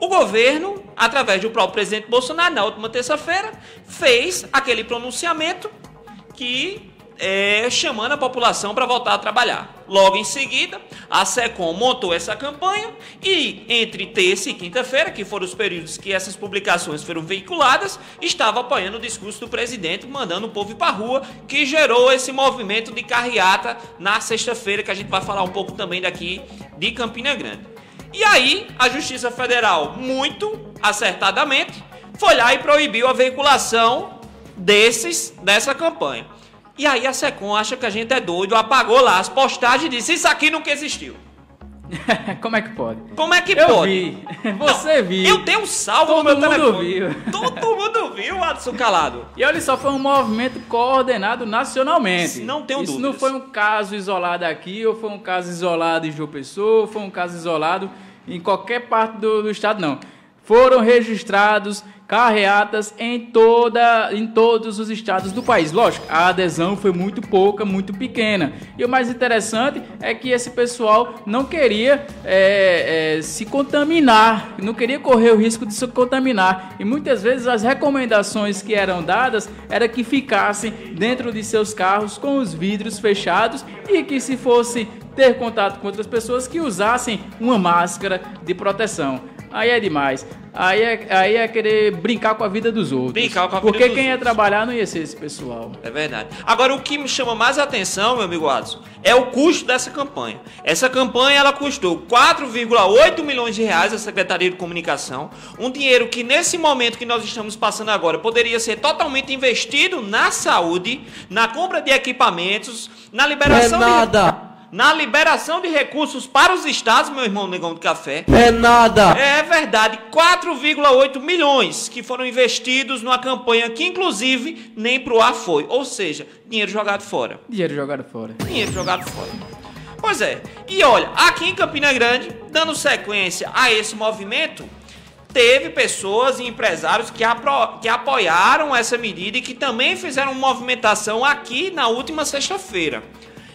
O governo, através do próprio presidente Bolsonaro, na última terça-feira, fez aquele pronunciamento que é, chamando a população para voltar a trabalhar. Logo em seguida, a SECOM montou essa campanha e entre terça e quinta-feira, que foram os períodos que essas publicações foram veiculadas, estava apoiando o discurso do presidente, mandando o povo para a rua, que gerou esse movimento de carreata na sexta-feira, que a gente vai falar um pouco também daqui de Campina Grande. E aí, a Justiça Federal, muito acertadamente, foi lá e proibiu a veiculação desses dessa campanha. E aí a Secom acha que a gente é doido, apagou lá as postagens e disse: Isso aqui nunca existiu. Como é que pode? Como é que eu pode? Vi. Você Não, viu. Eu tenho um salvo Todo no meu mundo telefone. viu. Todo mundo viu, Adson Calado. E olha só, foi um movimento coordenado nacionalmente. Não tenho Isso dúvidas. não foi um caso isolado aqui, ou foi um caso isolado em João Pessoa, ou foi um caso isolado em qualquer parte do, do estado, não. Foram registrados carreatas em, toda, em todos os estados do país. Lógico, a adesão foi muito pouca, muito pequena. E o mais interessante é que esse pessoal não queria é, é, se contaminar, não queria correr o risco de se contaminar. E muitas vezes as recomendações que eram dadas era que ficassem dentro de seus carros com os vidros fechados e que se fosse ter contato com outras pessoas que usassem uma máscara de proteção. Aí é demais. Aí é, aí é querer brincar com a vida dos outros. Brincar com a vida Porque dos quem ia outros. trabalhar não ia ser esse pessoal. É verdade. Agora, o que me chama mais atenção, meu amigo Adson, é o custo dessa campanha. Essa campanha ela custou 4,8 milhões de reais à Secretaria de Comunicação. Um dinheiro que, nesse momento que nós estamos passando agora, poderia ser totalmente investido na saúde, na compra de equipamentos, na liberação É de. Na liberação de recursos para os estados, meu irmão Negão de Café. É nada. É verdade, 4,8 milhões que foram investidos numa campanha que, inclusive, nem pro ar foi. Ou seja, dinheiro jogado fora. Dinheiro jogado fora. Dinheiro jogado fora. Pois é. E olha, aqui em Campina Grande, dando sequência a esse movimento, teve pessoas e empresários que, apro- que apoiaram essa medida e que também fizeram movimentação aqui na última sexta-feira.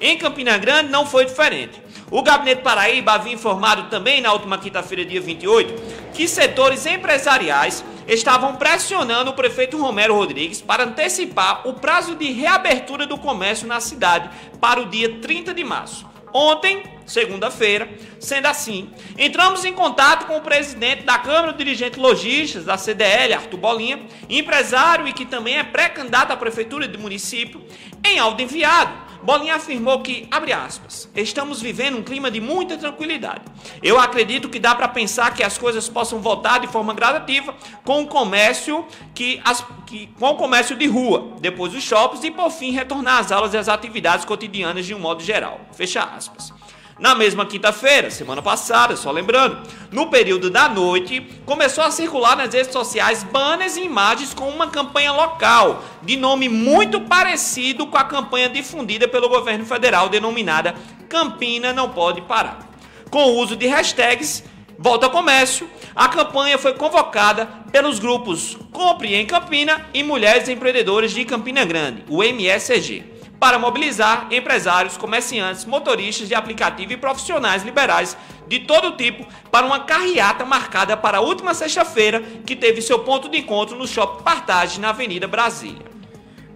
Em Campina Grande não foi diferente. O Gabinete Paraíba havia informado também na última quinta-feira, dia 28, que setores empresariais estavam pressionando o prefeito Romero Rodrigues para antecipar o prazo de reabertura do comércio na cidade para o dia 30 de março. Ontem, segunda-feira, sendo assim, entramos em contato com o presidente da Câmara de Dirigentes Logistas da CDL, Arthur Bolinha, empresário e que também é pré-candidato à prefeitura do município. Em áudio enviado, Bolinha afirmou que, abre aspas, estamos vivendo um clima de muita tranquilidade. Eu acredito que dá para pensar que as coisas possam voltar de forma gradativa com o comércio que, as, que com o comércio de rua, depois os shoppings e por fim retornar às aulas e às atividades cotidianas de um modo geral. Fecha aspas. Na mesma quinta-feira, semana passada, só lembrando, no período da noite, começou a circular nas redes sociais banners e imagens com uma campanha local, de nome muito parecido com a campanha difundida pelo governo federal denominada Campina Não Pode Parar. Com o uso de hashtags Volta ao Comércio, a campanha foi convocada pelos grupos Compre em Campina e Mulheres Empreendedoras de Campina Grande, o MSG para mobilizar empresários, comerciantes, motoristas de aplicativo e profissionais liberais de todo tipo para uma carreata marcada para a última sexta-feira, que teve seu ponto de encontro no Shopping Partage, na Avenida Brasília.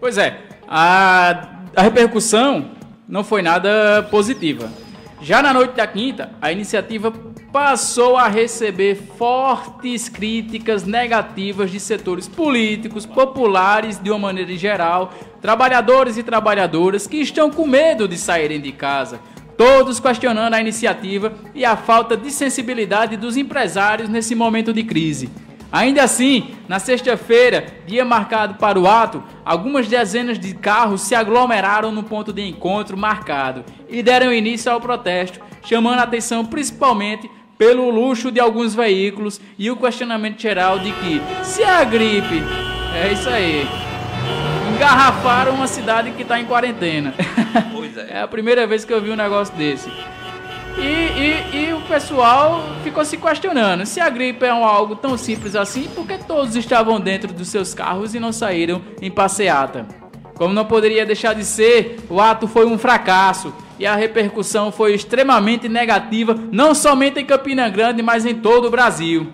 Pois é, a, a repercussão não foi nada positiva. Já na noite da quinta, a iniciativa passou a receber fortes críticas negativas de setores políticos, populares de uma maneira geral, trabalhadores e trabalhadoras que estão com medo de saírem de casa. Todos questionando a iniciativa e a falta de sensibilidade dos empresários nesse momento de crise. Ainda assim, na sexta-feira, dia marcado para o ato, algumas dezenas de carros se aglomeraram no ponto de encontro marcado e deram início ao protesto, chamando a atenção principalmente pelo luxo de alguns veículos e o questionamento geral de que, se é a gripe, é isso aí, engarrafaram uma cidade que está em quarentena. Pois é. É a primeira vez que eu vi um negócio desse. E, e, e o pessoal ficou se questionando se a gripe é algo tão simples assim, porque todos estavam dentro dos seus carros e não saíram em passeata. Como não poderia deixar de ser, o ato foi um fracasso e a repercussão foi extremamente negativa, não somente em Campina Grande, mas em todo o Brasil.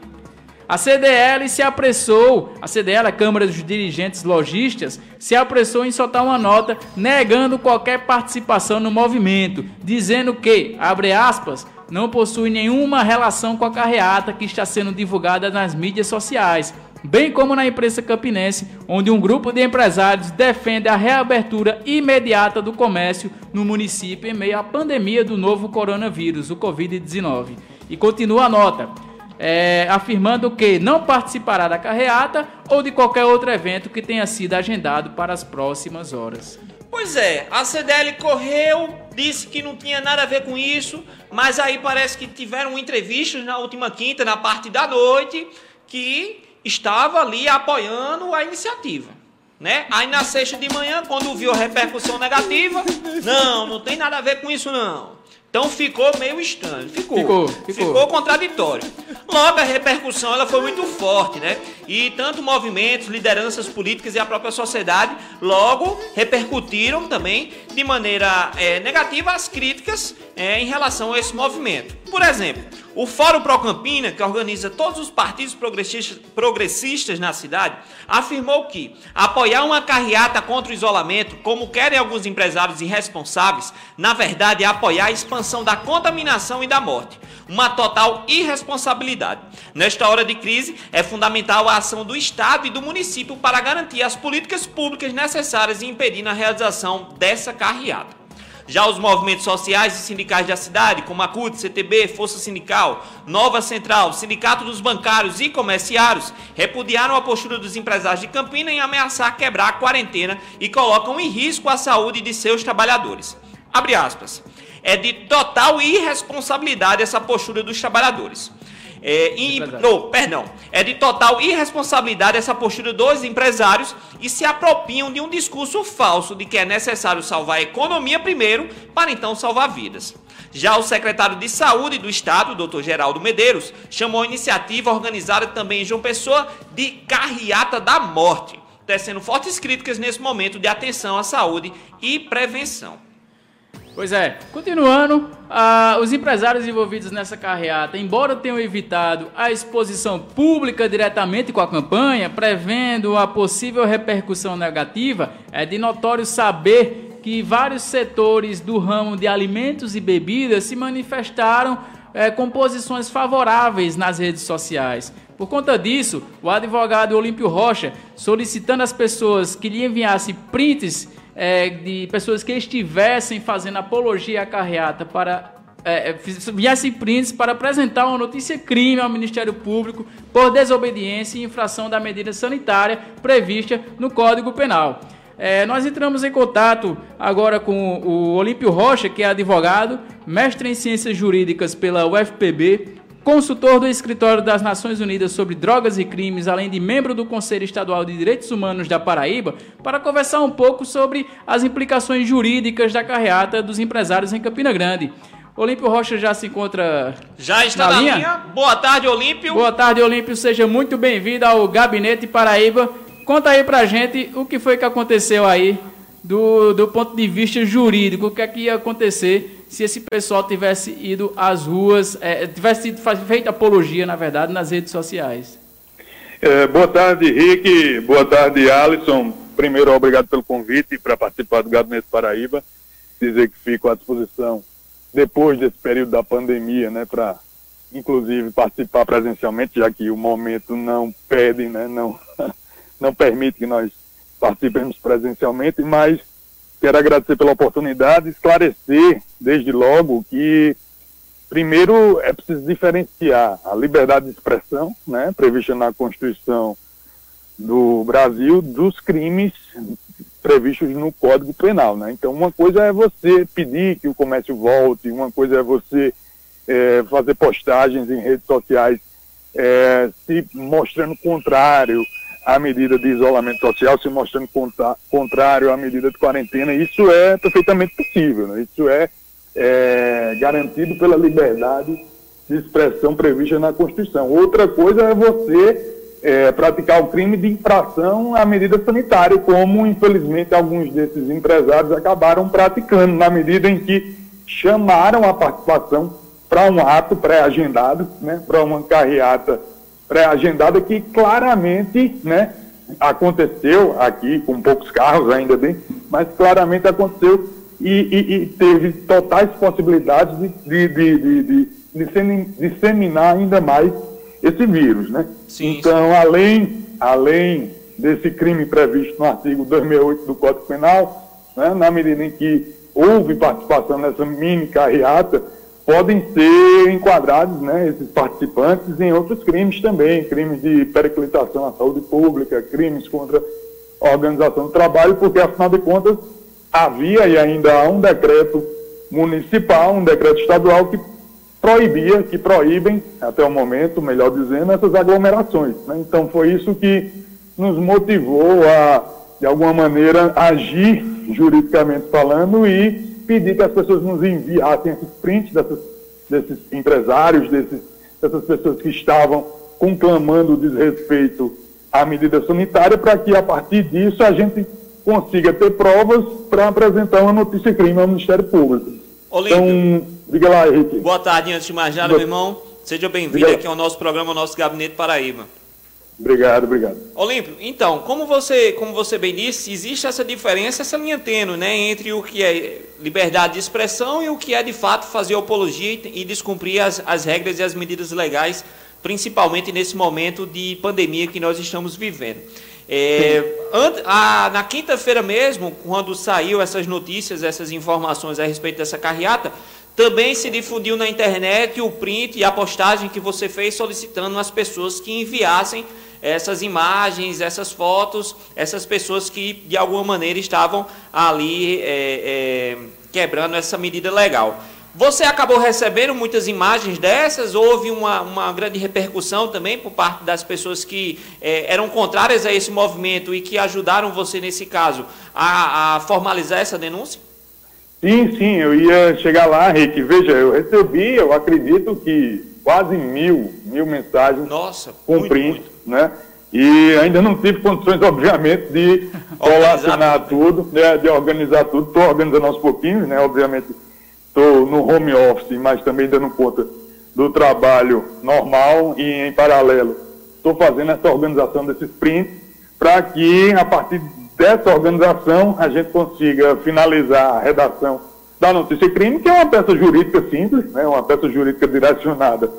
A CDL se apressou, a CDL, a Câmara dos Dirigentes Logistas, se apressou em soltar uma nota negando qualquer participação no movimento, dizendo que, abre aspas, não possui nenhuma relação com a carreata que está sendo divulgada nas mídias sociais, bem como na imprensa campinense, onde um grupo de empresários defende a reabertura imediata do comércio no município em meio à pandemia do novo coronavírus, o Covid-19. E continua a nota. É, afirmando que não participará da carreata ou de qualquer outro evento que tenha sido agendado para as próximas horas. Pois é, a CDL correu, disse que não tinha nada a ver com isso, mas aí parece que tiveram entrevistas na última quinta, na parte da noite, que estava ali apoiando a iniciativa. Né? Aí na sexta de manhã, quando viu a repercussão negativa, não, não tem nada a ver com isso não. Então ficou meio estranho. Ficou. Ficou, ficou. ficou contraditório. Logo, a repercussão ela foi muito forte, né? E tanto movimentos, lideranças políticas e a própria sociedade logo repercutiram também de maneira é, negativa as críticas é, em relação a esse movimento. Por exemplo, o Fórum Pro Campina, que organiza todos os partidos progressistas, progressistas na cidade, afirmou que apoiar uma carreata contra o isolamento, como querem alguns empresários irresponsáveis, na verdade é apoiar a expansão da contaminação e da morte. Uma total irresponsabilidade. Nesta hora de crise, é fundamental a ação do Estado e do município para garantir as políticas públicas necessárias e impedir a realização dessa carreata. Já os movimentos sociais e sindicais da cidade, como a CUT, CTB, Força Sindical, Nova Central, Sindicato dos Bancários e Comerciários, repudiaram a postura dos empresários de Campina em ameaçar quebrar a quarentena e colocam em risco a saúde de seus trabalhadores. Abre aspas. É de total irresponsabilidade essa postura dos trabalhadores. É, e, não, perdão, é de total irresponsabilidade essa postura dos empresários e se apropriam de um discurso falso de que é necessário salvar a economia primeiro para então salvar vidas. Já o secretário de Saúde do Estado, Dr. Geraldo Medeiros, chamou a iniciativa organizada também em João Pessoa de Carreata da Morte, tecendo fortes críticas nesse momento de atenção à saúde e prevenção. Pois é, continuando, uh, os empresários envolvidos nessa carreata, embora tenham evitado a exposição pública diretamente com a campanha, prevendo a possível repercussão negativa, é de notório saber que vários setores do ramo de alimentos e bebidas se manifestaram é, com posições favoráveis nas redes sociais. Por conta disso, o advogado Olímpio Rocha, solicitando às pessoas que lhe enviassem prints é, de pessoas que estivessem fazendo apologia à carreata para é, é viessem prints para apresentar uma notícia crime ao Ministério Público por desobediência e infração da medida sanitária prevista no Código Penal. É, nós entramos em contato agora com o Olímpio Rocha, que é advogado, mestre em ciências jurídicas pela UFPB, consultor do Escritório das Nações Unidas sobre Drogas e Crimes, além de membro do Conselho Estadual de Direitos Humanos da Paraíba, para conversar um pouco sobre as implicações jurídicas da carreata dos empresários em Campina Grande. Olímpio Rocha já se encontra. Já está na, na linha? linha. Boa tarde, Olímpio. Boa tarde, Olímpio. Seja muito bem-vindo ao Gabinete Paraíba. Conta aí pra gente o que foi que aconteceu aí do, do ponto de vista jurídico, o que é que ia acontecer se esse pessoal tivesse ido às ruas, é, tivesse feito apologia, na verdade, nas redes sociais. É, boa tarde, Rick. Boa tarde, Alisson. Primeiro, obrigado pelo convite para participar do Gabinete Paraíba. Dizer que fico à disposição depois desse período da pandemia, né, para inclusive participar presencialmente, já que o momento não pede, né, não, não permite que nós participemos presencialmente, mas Quero agradecer pela oportunidade, esclarecer desde logo que, primeiro, é preciso diferenciar a liberdade de expressão, né, prevista na Constituição do Brasil, dos crimes previstos no Código Penal. Né? Então, uma coisa é você pedir que o comércio volte, uma coisa é você é, fazer postagens em redes sociais é, se mostrando contrário a medida de isolamento social, se mostrando contrário à medida de quarentena. Isso é perfeitamente possível, né? isso é, é garantido pela liberdade de expressão prevista na Constituição. Outra coisa é você é, praticar o crime de infração à medida sanitária, como infelizmente alguns desses empresários acabaram praticando, na medida em que chamaram a participação para um ato pré-agendado, né, para uma carreata pré-agendada que claramente, né, aconteceu aqui, com poucos carros ainda bem, mas claramente aconteceu e, e, e teve totais possibilidades de, de, de, de, disseminar ainda mais esse vírus, né? Sim, então, sim. além, além desse crime previsto no artigo 268 do Código Penal, né, na medida em que houve participação nessa mini carreata, podem ser enquadrados né, esses participantes em outros crimes também, crimes de periclitação à saúde pública, crimes contra a organização do trabalho, porque, afinal de contas, havia e ainda há um decreto municipal, um decreto estadual que proibia, que proíbem, até o momento, melhor dizendo, essas aglomerações. Né? Então, foi isso que nos motivou a, de alguma maneira, agir juridicamente falando e pedir que as pessoas nos enviassem esses prints dessas, desses empresários, desses, dessas pessoas que estavam conclamando o desrespeito à medida sanitária, para que a partir disso a gente consiga ter provas para apresentar uma notícia crime ao Ministério Público. Olímpio, então, diga lá, Henrique. Boa tarde, antes de mais nada, meu irmão. Seja bem-vindo aqui ao nosso programa, ao nosso Gabinete Paraíba. Obrigado, obrigado. Olímpio, então, como você, como você bem disse, existe essa diferença, essa linha tênue, né, entre o que é liberdade de expressão e o que é de fato fazer apologia e, descumprir as, as regras e as medidas legais, principalmente nesse momento de pandemia que nós estamos vivendo. É, a, na quinta-feira mesmo, quando saiu essas notícias, essas informações a respeito dessa carreata, também se difundiu na internet o print e a postagem que você fez solicitando as pessoas que enviassem essas imagens, essas fotos, essas pessoas que de alguma maneira estavam ali é, é, quebrando essa medida legal. Você acabou recebendo muitas imagens dessas? Houve uma, uma grande repercussão também por parte das pessoas que é, eram contrárias a esse movimento e que ajudaram você, nesse caso, a, a formalizar essa denúncia? Sim, sim, eu ia chegar lá, Rick. Veja, eu recebi, eu acredito que quase mil, mil mensagens Nossa, com muito, print, muito. né? E ainda não tive condições, obviamente, de relacionar tudo, né, de organizar tudo. Estou organizando aos pouquinhos, né? Obviamente, estou no home office, mas também dando conta do trabalho normal e, em paralelo, estou fazendo essa organização desses prints para que, a partir dessa organização, a gente consiga finalizar a redação da notícia crime, que é uma peça jurídica simples, né, uma peça jurídica direcionada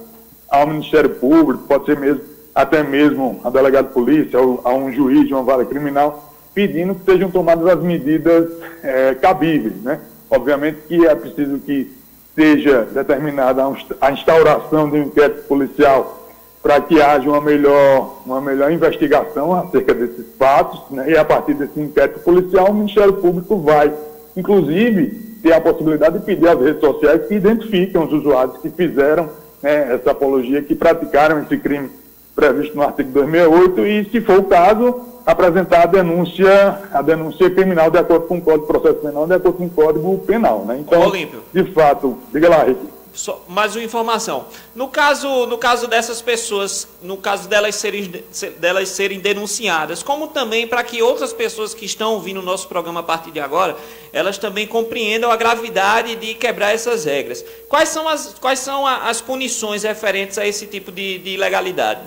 ao Ministério Público, pode ser mesmo até mesmo a delegado de polícia, a um juiz de uma vara criminal, pedindo que sejam tomadas as medidas é, cabíveis. Né? Obviamente que é preciso que seja determinada a instauração de um inquérito policial para que haja uma melhor, uma melhor investigação acerca desses fatos, né? e a partir desse inquérito policial, o Ministério Público vai, inclusive, ter a possibilidade de pedir às redes sociais que identifiquem os usuários que fizeram né, essa apologia, que praticaram esse crime previsto no artigo 268 e, se for o caso, apresentar a denúncia, a denúncia criminal de acordo com o Código de Processo Penal, de acordo com o Código Penal. Né? Então, de fato, diga lá, Rick. Só, mais uma informação. No caso, no caso dessas pessoas, no caso delas serem, delas serem denunciadas, como também para que outras pessoas que estão ouvindo o nosso programa a partir de agora, elas também compreendam a gravidade de quebrar essas regras. Quais são as, quais são as punições referentes a esse tipo de, de ilegalidade?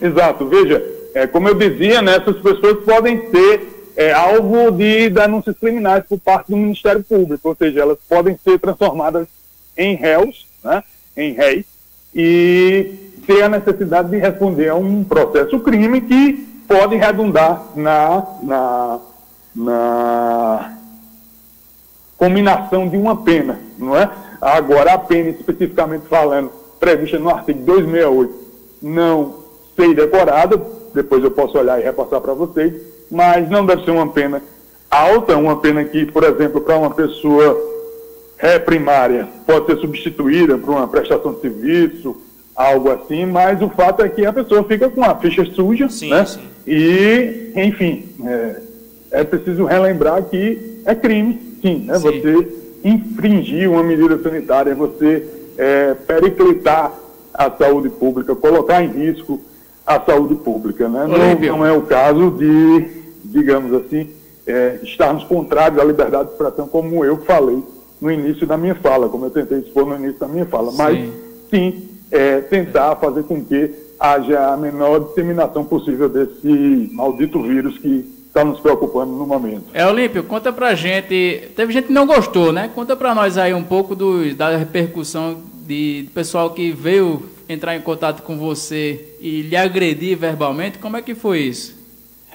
Exato. Veja, é, como eu dizia, né, essas pessoas podem ser é, alvo de denúncias criminais por parte do Ministério Público, ou seja, elas podem ser transformadas em réus, né, em réis, e ter a necessidade de responder a um processo crime que pode redundar na, na, na combinação de uma pena, não é? Agora, a pena, especificamente falando, prevista no artigo 268, não sei decorada, depois eu posso olhar e repassar para vocês, mas não deve ser uma pena alta, uma pena que, por exemplo, para uma pessoa é primária pode ser substituída por uma prestação de serviço, algo assim, mas o fato é que a pessoa fica com a ficha suja, sim, né? Sim. E, enfim, é, é, preciso relembrar que é crime, sim, né? Sim. Você infringir uma medida sanitária, você é, periclitar a saúde pública, colocar em risco a saúde pública, né? Não, não, é o caso de, digamos assim, é, estarmos contrários à liberdade de expressão, como eu falei no início da minha fala, como eu tentei expor no início da minha fala. Sim. Mas, sim, é, tentar fazer com que haja a menor disseminação possível desse maldito vírus que está nos preocupando no momento. É, Olímpio, conta pra gente. Teve gente que não gostou, né? Conta pra nós aí um pouco do, da repercussão de pessoal que veio entrar em contato com você e lhe agredir verbalmente. Como é que foi isso?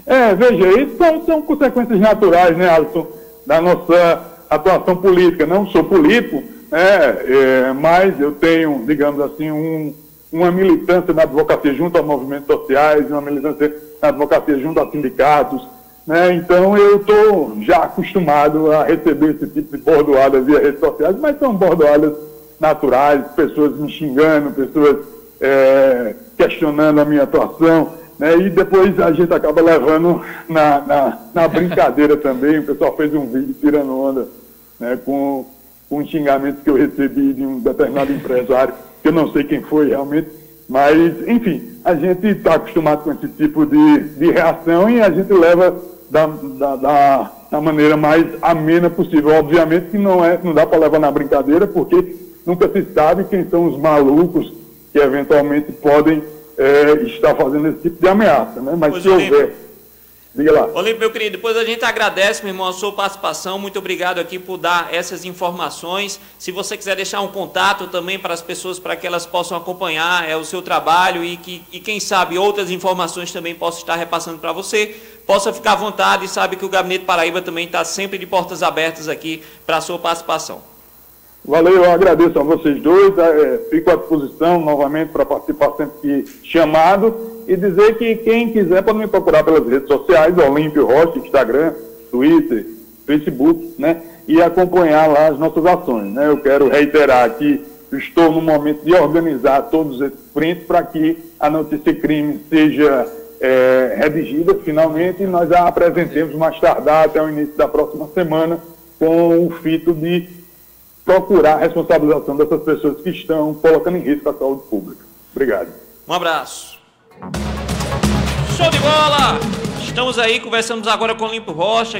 É, veja, isso são, são consequências naturais, né, Alisson, da nossa atuação política. Não sou político, né, é, mas eu tenho, digamos assim, um, uma militância na advocacia junto a movimentos sociais, uma militância na advocacia junto a sindicatos, né? Então eu estou já acostumado a receber esse tipo de bordoadas via redes sociais, mas são bordoadas naturais, pessoas me xingando, pessoas é, questionando a minha atuação, né? e depois a gente acaba levando na, na, na brincadeira também. O pessoal fez um vídeo tirando onda né? com, com xingamentos que eu recebi de um determinado empresário, que eu não sei quem foi realmente, mas, enfim, a gente está acostumado com esse tipo de, de reação e a gente leva da, da, da, da, maneira mais amena possível. Obviamente que não, é, não dá para levar na brincadeira, porque nunca se sabe quem são os malucos que eventualmente podem é, estar fazendo esse tipo de ameaça. Né? Mas pois se houver Diga lá. Olímpio, meu querido, depois a gente agradece, meu irmão, a sua participação. Muito obrigado aqui por dar essas informações. Se você quiser deixar um contato também para as pessoas, para que elas possam acompanhar é, o seu trabalho e que, e quem sabe, outras informações também possam estar repassando para você, possa ficar à vontade e sabe que o Gabinete Paraíba também está sempre de portas abertas aqui para a sua participação. Valeu, eu agradeço a vocês dois. É, fico à disposição novamente para participar sempre que chamado e dizer que quem quiser pode me procurar pelas redes sociais, Olímpio Rocha, Instagram, Twitter, Facebook, né? E acompanhar lá as nossas ações, né? Eu quero reiterar que estou no momento de organizar todos esses prints para que a notícia crime seja é, redigida finalmente e nós a apresentemos mais tardar até o início da próxima semana com o fito de procurar a responsabilização dessas pessoas que estão colocando em risco a saúde pública. Obrigado. Um abraço. Show de bola! Estamos aí, conversamos agora com o Limpo Rocha.